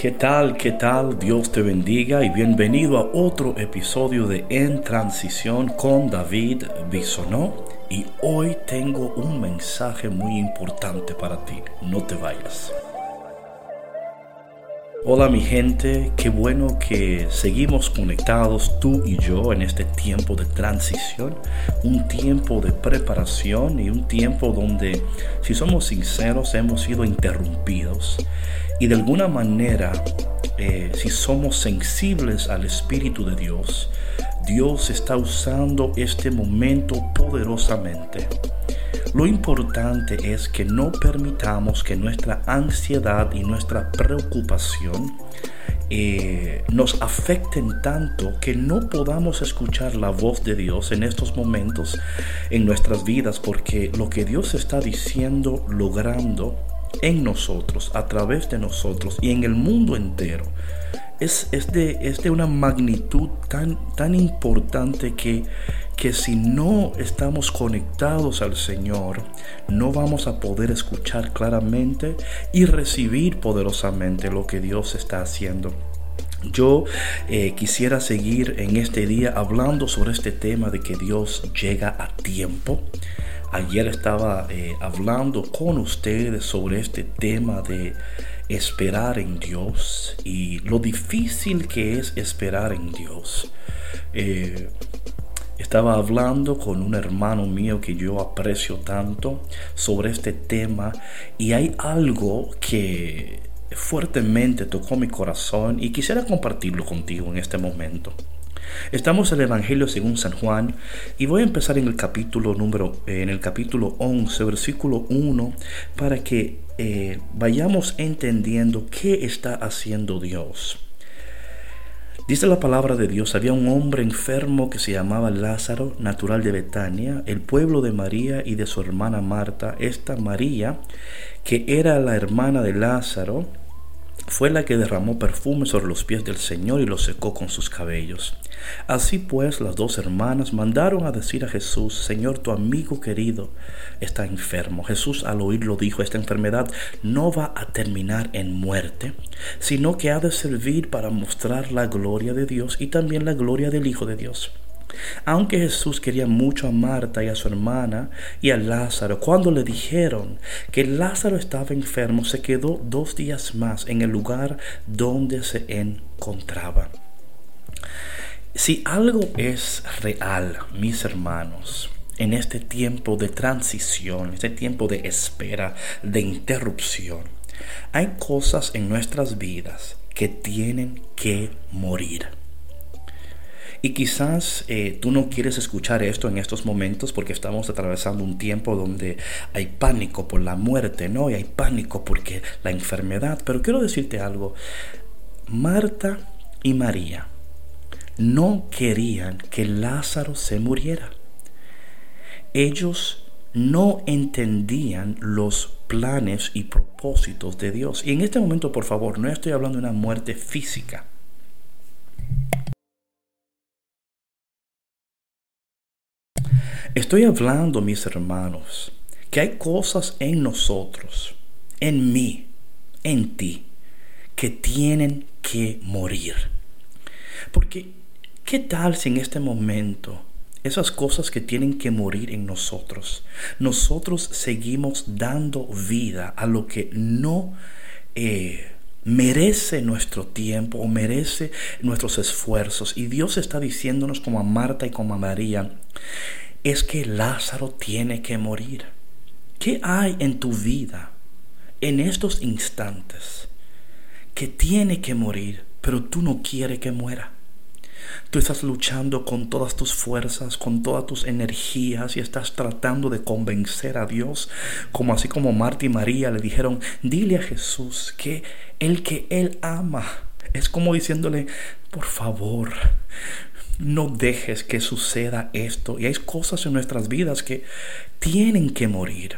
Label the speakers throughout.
Speaker 1: ¿Qué tal? ¿Qué tal? Dios te bendiga y bienvenido a otro episodio de En Transición con David Bisonó. Y hoy tengo un mensaje muy importante para ti. No te vayas. Hola mi gente, qué bueno que seguimos conectados tú y yo en este tiempo de transición, un tiempo de preparación y un tiempo donde, si somos sinceros, hemos sido interrumpidos. Y de alguna manera, eh, si somos sensibles al Espíritu de Dios, Dios está usando este momento poderosamente lo importante es que no permitamos que nuestra ansiedad y nuestra preocupación eh, nos afecten tanto que no podamos escuchar la voz de Dios en estos momentos en nuestras vidas, porque lo que Dios está diciendo, logrando en nosotros, a través de nosotros y en el mundo entero, es, de, es de una magnitud tan, tan importante que que si no estamos conectados al Señor, no vamos a poder escuchar claramente y recibir poderosamente lo que Dios está haciendo. Yo eh, quisiera seguir en este día hablando sobre este tema de que Dios llega a tiempo. Ayer estaba eh, hablando con ustedes sobre este tema de esperar en Dios y lo difícil que es esperar en Dios. Eh, estaba hablando con un hermano mío que yo aprecio tanto sobre este tema y hay algo que fuertemente tocó mi corazón y quisiera compartirlo contigo en este momento. Estamos en el Evangelio según San Juan y voy a empezar en el capítulo número en el capítulo 11, versículo 1 para que eh, vayamos entendiendo qué está haciendo Dios. Dice la palabra de Dios, había un hombre enfermo que se llamaba Lázaro, natural de Betania, el pueblo de María y de su hermana Marta. Esta María, que era la hermana de Lázaro, fue la que derramó perfume sobre los pies del Señor y los secó con sus cabellos. Así pues las dos hermanas mandaron a decir a Jesús, Señor, tu amigo querido está enfermo. Jesús al oírlo dijo, esta enfermedad no va a terminar en muerte, sino que ha de servir para mostrar la gloria de Dios y también la gloria del Hijo de Dios. Aunque Jesús quería mucho a Marta y a su hermana y a Lázaro, cuando le dijeron que Lázaro estaba enfermo, se quedó dos días más en el lugar donde se encontraba. Si algo es real, mis hermanos, en este tiempo de transición, este tiempo de espera, de interrupción, hay cosas en nuestras vidas que tienen que morir. Y quizás eh, tú no quieres escuchar esto en estos momentos porque estamos atravesando un tiempo donde hay pánico por la muerte, ¿no? Y hay pánico porque la enfermedad. Pero quiero decirte algo. Marta y María no querían que Lázaro se muriera. Ellos no entendían los planes y propósitos de Dios. Y en este momento, por favor, no estoy hablando de una muerte física. Estoy hablando, mis hermanos, que hay cosas en nosotros, en mí, en ti, que tienen que morir. Porque, ¿qué tal si en este momento esas cosas que tienen que morir en nosotros, nosotros seguimos dando vida a lo que no eh, merece nuestro tiempo o merece nuestros esfuerzos? Y Dios está diciéndonos como a Marta y como a María, es que Lázaro tiene que morir. ¿Qué hay en tu vida en estos instantes que tiene que morir, pero tú no quieres que muera? Tú estás luchando con todas tus fuerzas, con todas tus energías y estás tratando de convencer a Dios, como así como Marta y María le dijeron, dile a Jesús que el que Él ama, es como diciéndole, por favor, no dejes que suceda esto. Y hay cosas en nuestras vidas que tienen que morir.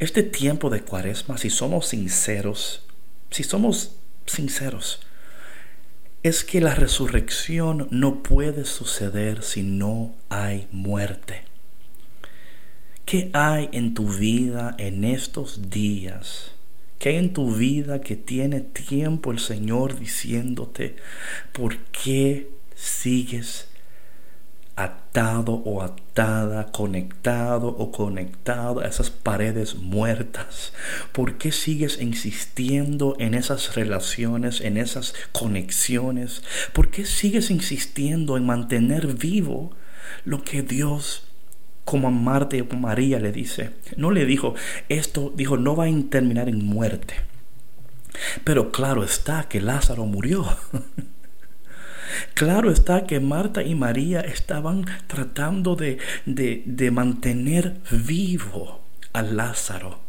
Speaker 1: Este tiempo de cuaresma, si somos sinceros, si somos sinceros, es que la resurrección no puede suceder si no hay muerte. ¿Qué hay en tu vida en estos días ¿Qué hay en tu vida que tiene tiempo el Señor diciéndote por qué sigues atado o atada, conectado o conectado a esas paredes muertas? ¿Por qué sigues insistiendo en esas relaciones, en esas conexiones? ¿Por qué sigues insistiendo en mantener vivo lo que Dios como a Marta y María le dice? No le dijo, esto dijo, no va a terminar en muerte. Pero claro está que Lázaro murió. Claro está que Marta y María estaban tratando de, de, mantener vivo a Lázaro.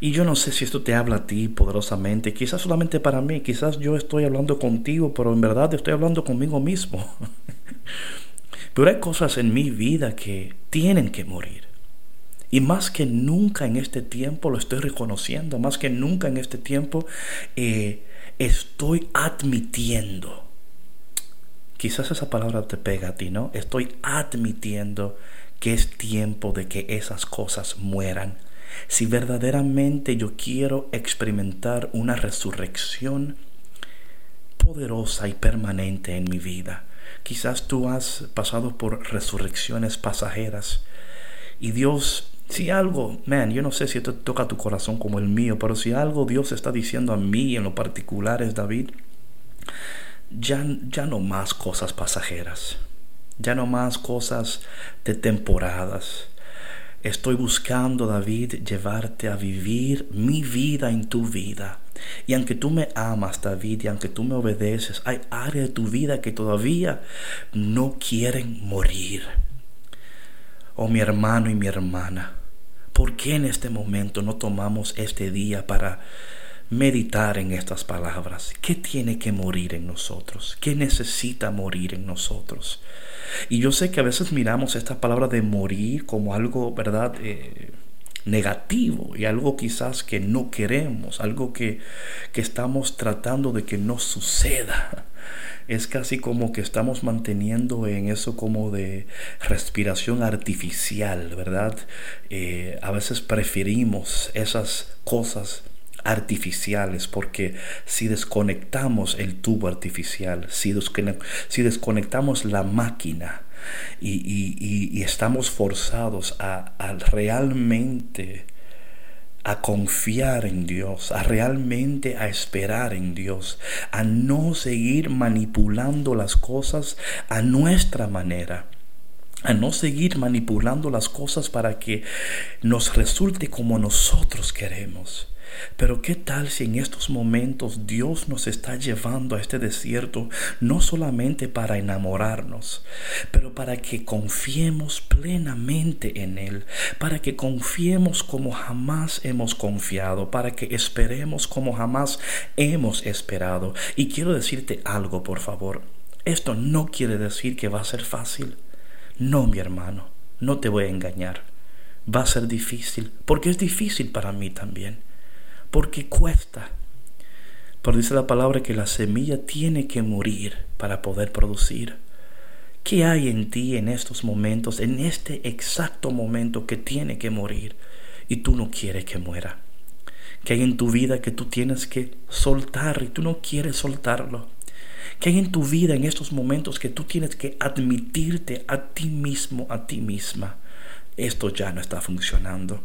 Speaker 1: Y yo no sé si esto te habla a ti poderosamente, quizás solamente para mí, quizás yo estoy hablando contigo, pero en verdad estoy hablando conmigo mismo. Pero hay cosas en mi vida que tienen que morir. Y más que nunca en este tiempo lo estoy reconociendo, más que nunca en este tiempo eh, estoy admitiendo Quizás esa palabra te pega a ti, ¿no? Estoy admitiendo que es tiempo de que esas cosas mueran. Si verdaderamente yo quiero experimentar una resurrección poderosa y permanente en mi vida, quizás tú has pasado por resurrecciones pasajeras y Dios si algo, man, yo no sé si esto toca tu corazón como el mío, pero si algo Dios está diciendo a mí en lo particular es, David, ya, ya no más cosas pasajeras, ya no más cosas de temporadas. Estoy buscando, David, llevarte a vivir mi vida en tu vida. Y aunque tú me amas, David, y aunque tú me obedeces, hay áreas de tu vida que todavía no quieren morir. Oh mi hermano y mi hermana, ¿por qué en este momento no tomamos este día para meditar en estas palabras. ¿Qué tiene que morir en nosotros? ¿Qué necesita morir en nosotros? Y yo sé que a veces miramos esta palabra de morir como algo, ¿verdad? Eh, negativo y algo quizás que no queremos, algo que, que estamos tratando de que no suceda. Es casi como que estamos manteniendo en eso como de respiración artificial, ¿verdad? Eh, a veces preferimos esas cosas artificiales, porque si desconectamos el tubo artificial, si, desconectamos la máquina y, estamos forzados a, a realmente a confiar en Dios, a realmente a esperar en Dios, a no seguir manipulando las cosas a nuestra manera, a no seguir manipulando las cosas para que nos resulte como nosotros queremos. Pero ¿qué tal si en estos momentos Dios nos está llevando a este desierto no solamente para enamorarnos, pero para que confiemos plenamente en Él, para que confiemos como jamás hemos confiado, para que esperemos como jamás hemos esperado? Y quiero decirte algo, por favor. Esto no quiere decir que va a ser fácil. No, mi hermano, no te voy a engañar. Va a ser difícil, porque es difícil para mí también porque cuesta. Pero dice la palabra que la semilla tiene que morir para poder producir. ¿Qué hay en ti en estos momentos, en este exacto momento que tiene que morir y tú no quieres que muera? ¿Qué hay en tu vida que tú tienes que soltar y tú no quieres soltarlo? ¿Qué hay en tu vida en estos momentos que tú tienes que admitirte a ti mismo, a ti misma? Esto ya no está funcionando.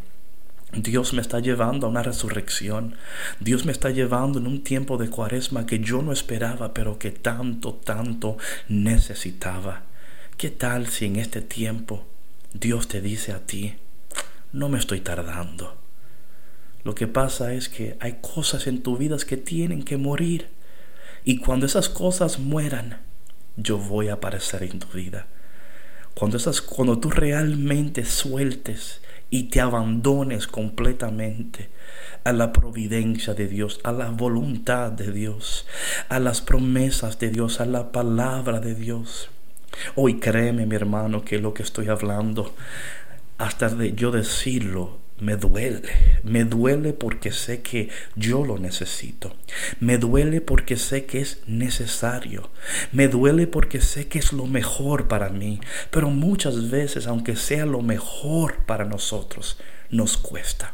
Speaker 1: Dios me está llevando a una resurrección. Dios me está llevando en un tiempo de cuaresma que yo no esperaba, pero que tanto, tanto necesitaba. ¿Qué tal si en este tiempo Dios te dice a ti, no me estoy tardando? Lo que pasa es que hay cosas en tu vida que tienen que morir. Y cuando esas cosas mueran, yo voy a aparecer en tu vida. Cuando, esas, cuando tú realmente sueltes y te abandones completamente a la providencia de Dios, a la voluntad de Dios, a las promesas de Dios, a la palabra de Dios. Hoy créeme, mi hermano, que lo que estoy hablando, hasta de yo decirlo, me duele, me duele porque sé que yo lo necesito, me duele porque sé que es necesario, me duele porque sé que es lo mejor para mí, pero muchas veces, aunque sea lo mejor para nosotros, nos cuesta.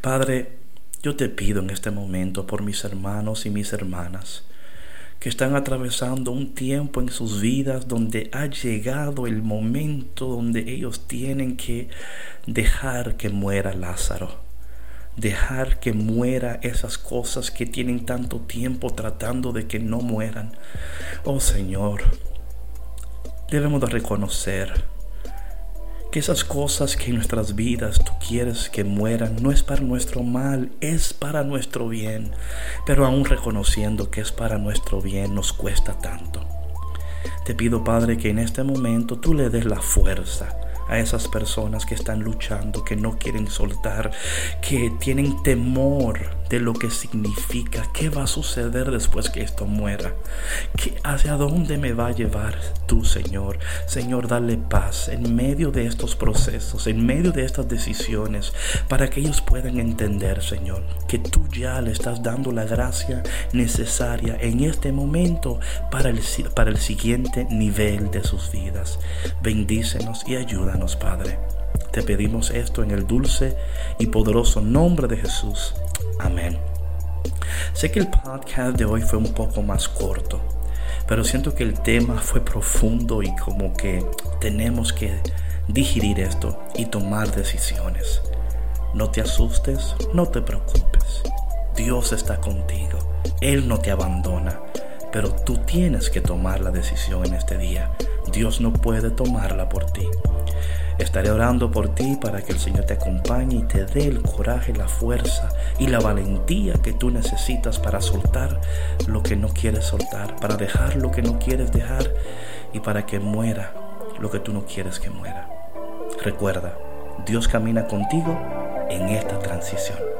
Speaker 1: Padre, Yo te pido en este momento por mis hermanos y mis hermanas que están atravesando un tiempo en sus vidas donde ha llegado el momento donde ellos tienen que dejar que muera Lázaro. Dejar que muera esas cosas que tienen tanto tiempo tratando de que no mueran. Oh Señor, debemos de reconocer que esas cosas que en nuestras vidas tú quieres que mueran no es para nuestro mal, es para nuestro bien. Pero aún reconociendo que es para nuestro bien nos cuesta tanto. Te pido Padre que en este momento tú le des la fuerza a esas personas que están luchando, que no quieren soltar, que tienen temor de lo que significa, qué va a suceder después que esto muera, ¿Qué, hacia dónde me va a llevar tú, Señor. Señor, dale paz en medio de estos procesos, en medio de estas decisiones, para que ellos puedan entender, Señor, que tú ya le estás dando la gracia necesaria en este momento para el, para el siguiente nivel de sus vidas. Bendícenos y ayúdanos, Padre. Te pedimos esto en el dulce y poderoso nombre de Jesús. Amén. Sé que el podcast de hoy fue un poco más corto, pero siento que el tema fue profundo y como que tenemos que digerir esto y tomar decisiones. No te asustes, no te preocupes. Dios está contigo. Él no te abandona, pero tú tienes que tomar la decisión en este día. Dios no puede tomarla por ti. Estaré orando por ti para que el Señor te acompañe y te dé el coraje, la fuerza y la valentía que tú necesitas para soltar lo que no quieres soltar, para dejar lo que no quieres dejar y para que muera lo que tú no quieres que muera. Recuerda, Dios camina contigo en esta transición.